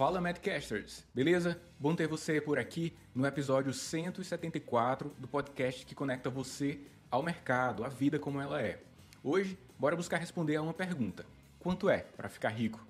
Fala Madcasters, beleza? Bom ter você por aqui no episódio 174 do podcast que conecta você ao mercado, à vida como ela é. Hoje, bora buscar responder a uma pergunta: quanto é para ficar rico?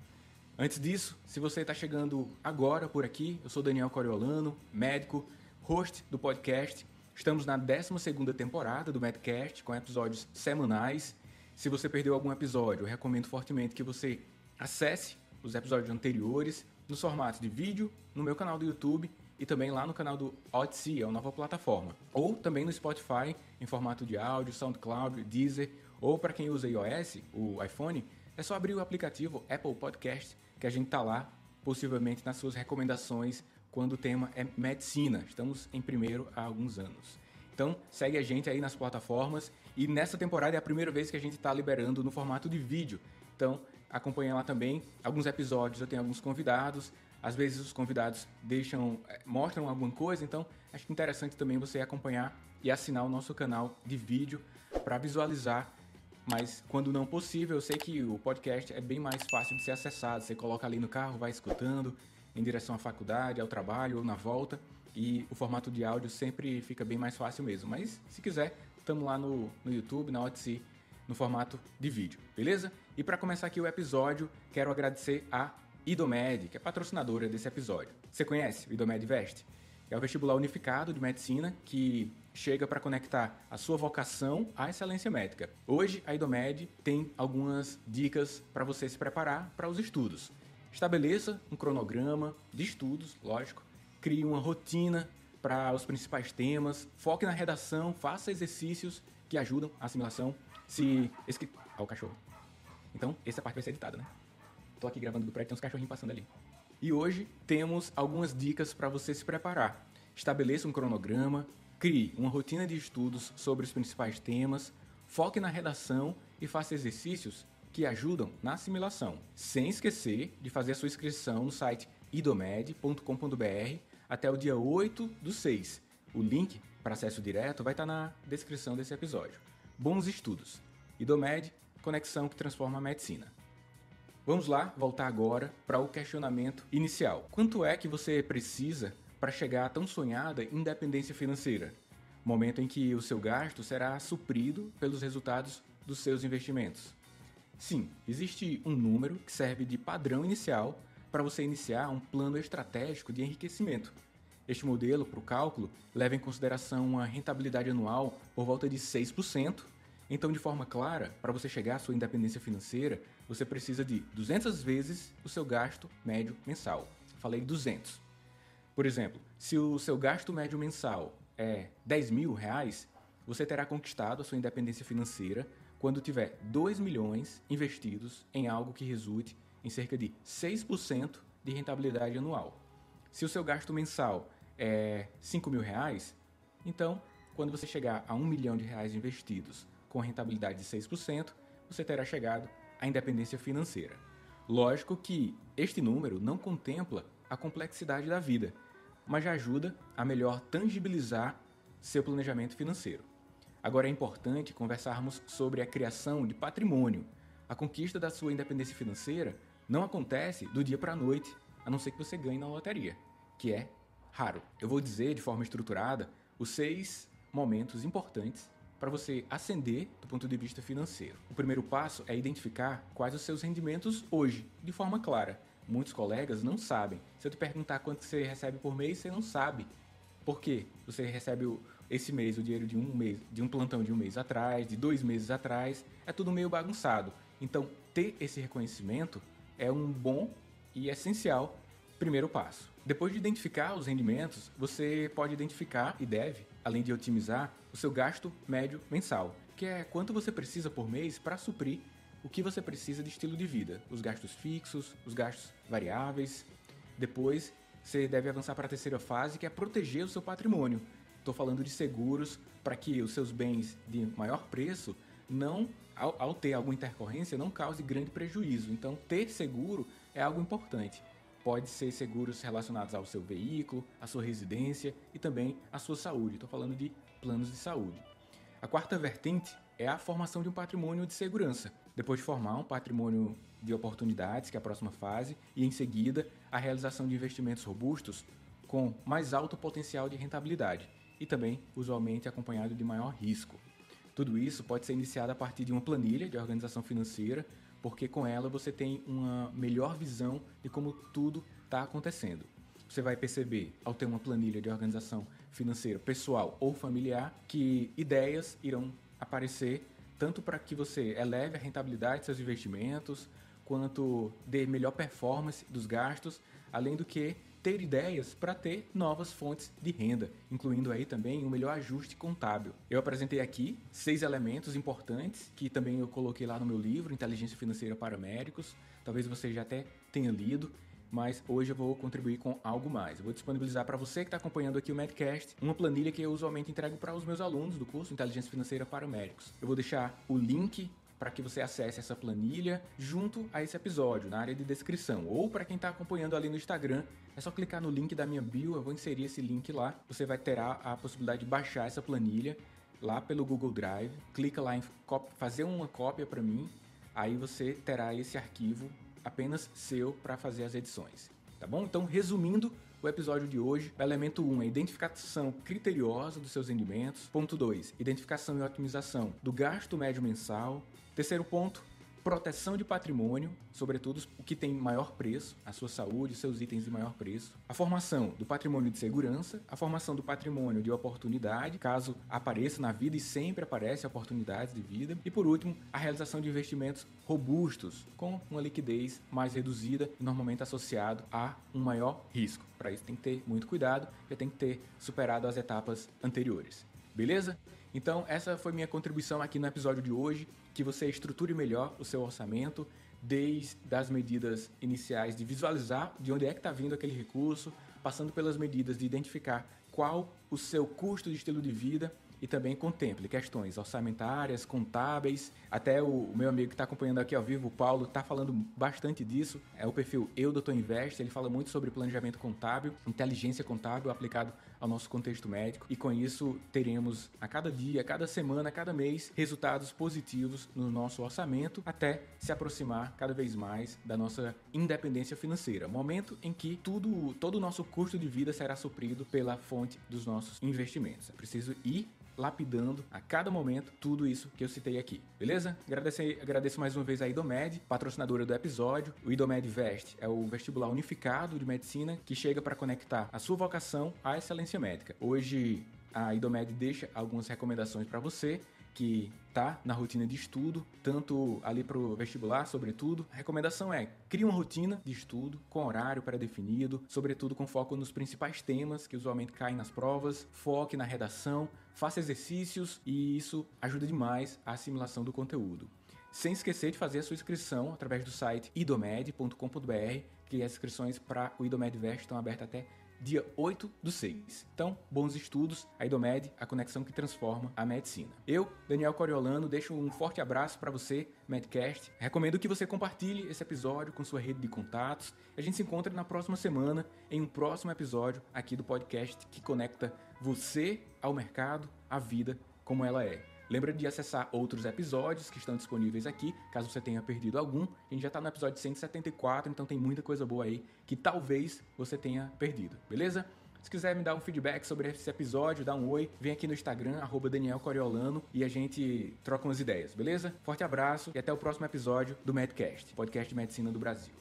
Antes disso, se você está chegando agora por aqui, eu sou Daniel Coriolano, médico, host do podcast. Estamos na 12 temporada do Madcast, com episódios semanais. Se você perdeu algum episódio, eu recomendo fortemente que você acesse os episódios anteriores no formato de vídeo no meu canal do YouTube e também lá no canal do Odyssey, é uma nova plataforma. Ou também no Spotify em formato de áudio, SoundCloud, Deezer, ou para quem usa iOS, o iPhone, é só abrir o aplicativo Apple Podcast que a gente tá lá, possivelmente nas suas recomendações quando o tema é medicina. Estamos em primeiro há alguns anos. Então, segue a gente aí nas plataformas e nessa temporada é a primeira vez que a gente está liberando no formato de vídeo. Então, acompanha lá também. Alguns episódios eu tenho alguns convidados. Às vezes os convidados deixam, eh, mostram alguma coisa, então acho interessante também você acompanhar e assinar o nosso canal de vídeo para visualizar. Mas quando não possível, eu sei que o podcast é bem mais fácil de ser acessado. Você coloca ali no carro, vai escutando em direção à faculdade, ao trabalho ou na volta. E o formato de áudio sempre fica bem mais fácil mesmo. Mas se quiser, estamos lá no, no YouTube, na Odyssey, no formato de vídeo, beleza? E para começar aqui o episódio, quero agradecer a Idomed, que é patrocinadora desse episódio. Você conhece o Idomed Veste? É o vestibular unificado de medicina que chega para conectar a sua vocação à excelência médica. Hoje, a Idomed tem algumas dicas para você se preparar para os estudos. Estabeleça um cronograma de estudos, lógico. Crie uma rotina para os principais temas. Foque na redação, faça exercícios que ajudam a assimilação se. Esse. Ó, o cachorro. Então, essa parte vai ser editada, né? Tô aqui gravando do prédio, tem uns cachorrinhos passando ali. E hoje temos algumas dicas para você se preparar. Estabeleça um cronograma, crie uma rotina de estudos sobre os principais temas, foque na redação e faça exercícios que ajudam na assimilação, sem esquecer de fazer a sua inscrição no site idomed.com.br até o dia 8 do 6. O link para acesso direto vai estar na descrição desse episódio. Bons estudos. IDOMED, conexão que transforma a medicina. Vamos lá, voltar agora para o questionamento inicial. Quanto é que você precisa para chegar à tão sonhada independência financeira? Momento em que o seu gasto será suprido pelos resultados dos seus investimentos. Sim, existe um número que serve de padrão inicial para você iniciar um plano estratégico de enriquecimento. Este modelo, para o cálculo, leva em consideração uma rentabilidade anual por volta de 6%. Então, de forma clara, para você chegar à sua independência financeira, você precisa de 200 vezes o seu gasto médio mensal. Falei 200. Por exemplo, se o seu gasto médio mensal é 10 mil reais, você terá conquistado a sua independência financeira quando tiver 2 milhões investidos em algo que resulte em cerca de 6% de rentabilidade anual. Se o seu gasto mensal é 5 mil reais, então, quando você chegar a 1 milhão de reais investidos com rentabilidade de 6%, você terá chegado à independência financeira. Lógico que este número não contempla a complexidade da vida, mas já ajuda a melhor tangibilizar seu planejamento financeiro. Agora é importante conversarmos sobre a criação de patrimônio. A conquista da sua independência financeira não acontece do dia para a noite, a não ser que você ganhe na loteria, que é raro. Eu vou dizer de forma estruturada os seis momentos importantes para você ascender do ponto de vista financeiro. O primeiro passo é identificar quais os seus rendimentos hoje, de forma clara. Muitos colegas não sabem. Se eu te perguntar quanto você recebe por mês, você não sabe. Por quê? Você recebe esse mês o dinheiro de um mês, de um plantão de um mês atrás, de dois meses atrás, é tudo meio bagunçado. Então, ter esse reconhecimento é um bom e essencial primeiro passo. Depois de identificar os rendimentos, você pode identificar e deve, além de otimizar, o seu gasto médio mensal, que é quanto você precisa por mês para suprir o que você precisa de estilo de vida, os gastos fixos, os gastos variáveis. Depois, você deve avançar para a terceira fase, que é proteger o seu patrimônio. Estou falando de seguros para que os seus bens de maior preço não, ao, ao, ter alguma intercorrência, não cause grande prejuízo. Então, ter seguro é algo importante pode ser seguros relacionados ao seu veículo, à sua residência e também à sua saúde. Estou falando de planos de saúde. A quarta vertente é a formação de um patrimônio de segurança. Depois de formar um patrimônio de oportunidades, que é a próxima fase, e em seguida a realização de investimentos robustos com mais alto potencial de rentabilidade e também, usualmente, acompanhado de maior risco. Tudo isso pode ser iniciado a partir de uma planilha de organização financeira, porque com ela você tem uma melhor visão de como tudo está acontecendo. Você vai perceber, ao ter uma planilha de organização financeira pessoal ou familiar, que ideias irão aparecer tanto para que você eleve a rentabilidade de seus investimentos, quanto dê melhor performance dos gastos, além do que ter ideias para ter novas fontes de renda, incluindo aí também um melhor ajuste contábil. Eu apresentei aqui seis elementos importantes que também eu coloquei lá no meu livro Inteligência Financeira para Médicos. Talvez você já até tenha lido mas hoje eu vou contribuir com algo mais. Eu vou disponibilizar para você que está acompanhando aqui o Medcast uma planilha que eu usualmente entrego para os meus alunos do curso Inteligência Financeira para Médicos. Eu vou deixar o link para que você acesse essa planilha junto a esse episódio, na área de descrição. Ou para quem está acompanhando ali no Instagram, é só clicar no link da minha bio, eu vou inserir esse link lá. Você vai ter a possibilidade de baixar essa planilha lá pelo Google Drive. Clica lá em fazer uma cópia para mim, aí você terá esse arquivo apenas seu para fazer as edições. Tá bom? Então, resumindo, o episódio de hoje, elemento 1 é identificação criteriosa dos seus rendimentos. Ponto 2, identificação e otimização do gasto médio mensal. Terceiro ponto, proteção de patrimônio, sobretudo o que tem maior preço, a sua saúde, seus itens de maior preço, a formação do patrimônio de segurança, a formação do patrimônio de oportunidade, caso apareça na vida e sempre aparece oportunidades de vida, e por último, a realização de investimentos robustos com uma liquidez mais reduzida e normalmente associado a um maior risco. Para isso tem que ter muito cuidado, e tem que ter superado as etapas anteriores. Beleza? Então, essa foi minha contribuição aqui no episódio de hoje, que você estruture melhor o seu orçamento, desde as medidas iniciais de visualizar de onde é que está vindo aquele recurso, passando pelas medidas de identificar qual o seu custo de estilo de vida e também contemple questões orçamentárias, contábeis. Até o meu amigo que está acompanhando aqui ao vivo, o Paulo, está falando bastante disso. É o perfil Eu Doutor Invest. Ele fala muito sobre planejamento contábil, inteligência contábil aplicado ao nosso contexto médico. E com isso teremos a cada dia, a cada semana, a cada mês resultados positivos no nosso orçamento até se aproximar cada vez mais da nossa independência financeira. Momento em que tudo, todo o nosso custo de vida será suprido pela fonte dos nossos investimentos. É preciso ir lapidando a cada momento tudo isso que eu citei aqui, beleza? Agradeço, agradeço mais uma vez a Idomed, patrocinadora do episódio. O Idomed Vest é o vestibular unificado de medicina que chega para conectar a sua vocação à excelência médica. Hoje a Idomed deixa algumas recomendações para você que tá na rotina de estudo, tanto ali para o vestibular, sobretudo. A recomendação é crie uma rotina de estudo com horário pré-definido, sobretudo com foco nos principais temas que usualmente caem nas provas, foque na redação, faça exercícios e isso ajuda demais a assimilação do conteúdo. Sem esquecer de fazer a sua inscrição através do site idomed.com.br, que as inscrições para o Idomed Vest estão abertas até dia 8 do 6. Então, bons estudos, a Idomed, a conexão que transforma a medicina. Eu, Daniel Coriolano, deixo um forte abraço para você, Medcast. Recomendo que você compartilhe esse episódio com sua rede de contatos. A gente se encontra na próxima semana em um próximo episódio aqui do podcast que conecta você ao mercado, à vida como ela é. Lembra de acessar outros episódios que estão disponíveis aqui, caso você tenha perdido algum. A gente já está no episódio 174, então tem muita coisa boa aí que talvez você tenha perdido, beleza? Se quiser me dar um feedback sobre esse episódio, dá um oi, vem aqui no Instagram, arroba Daniel Coriolano, e a gente troca umas ideias, beleza? Forte abraço e até o próximo episódio do Medcast, podcast de medicina do Brasil.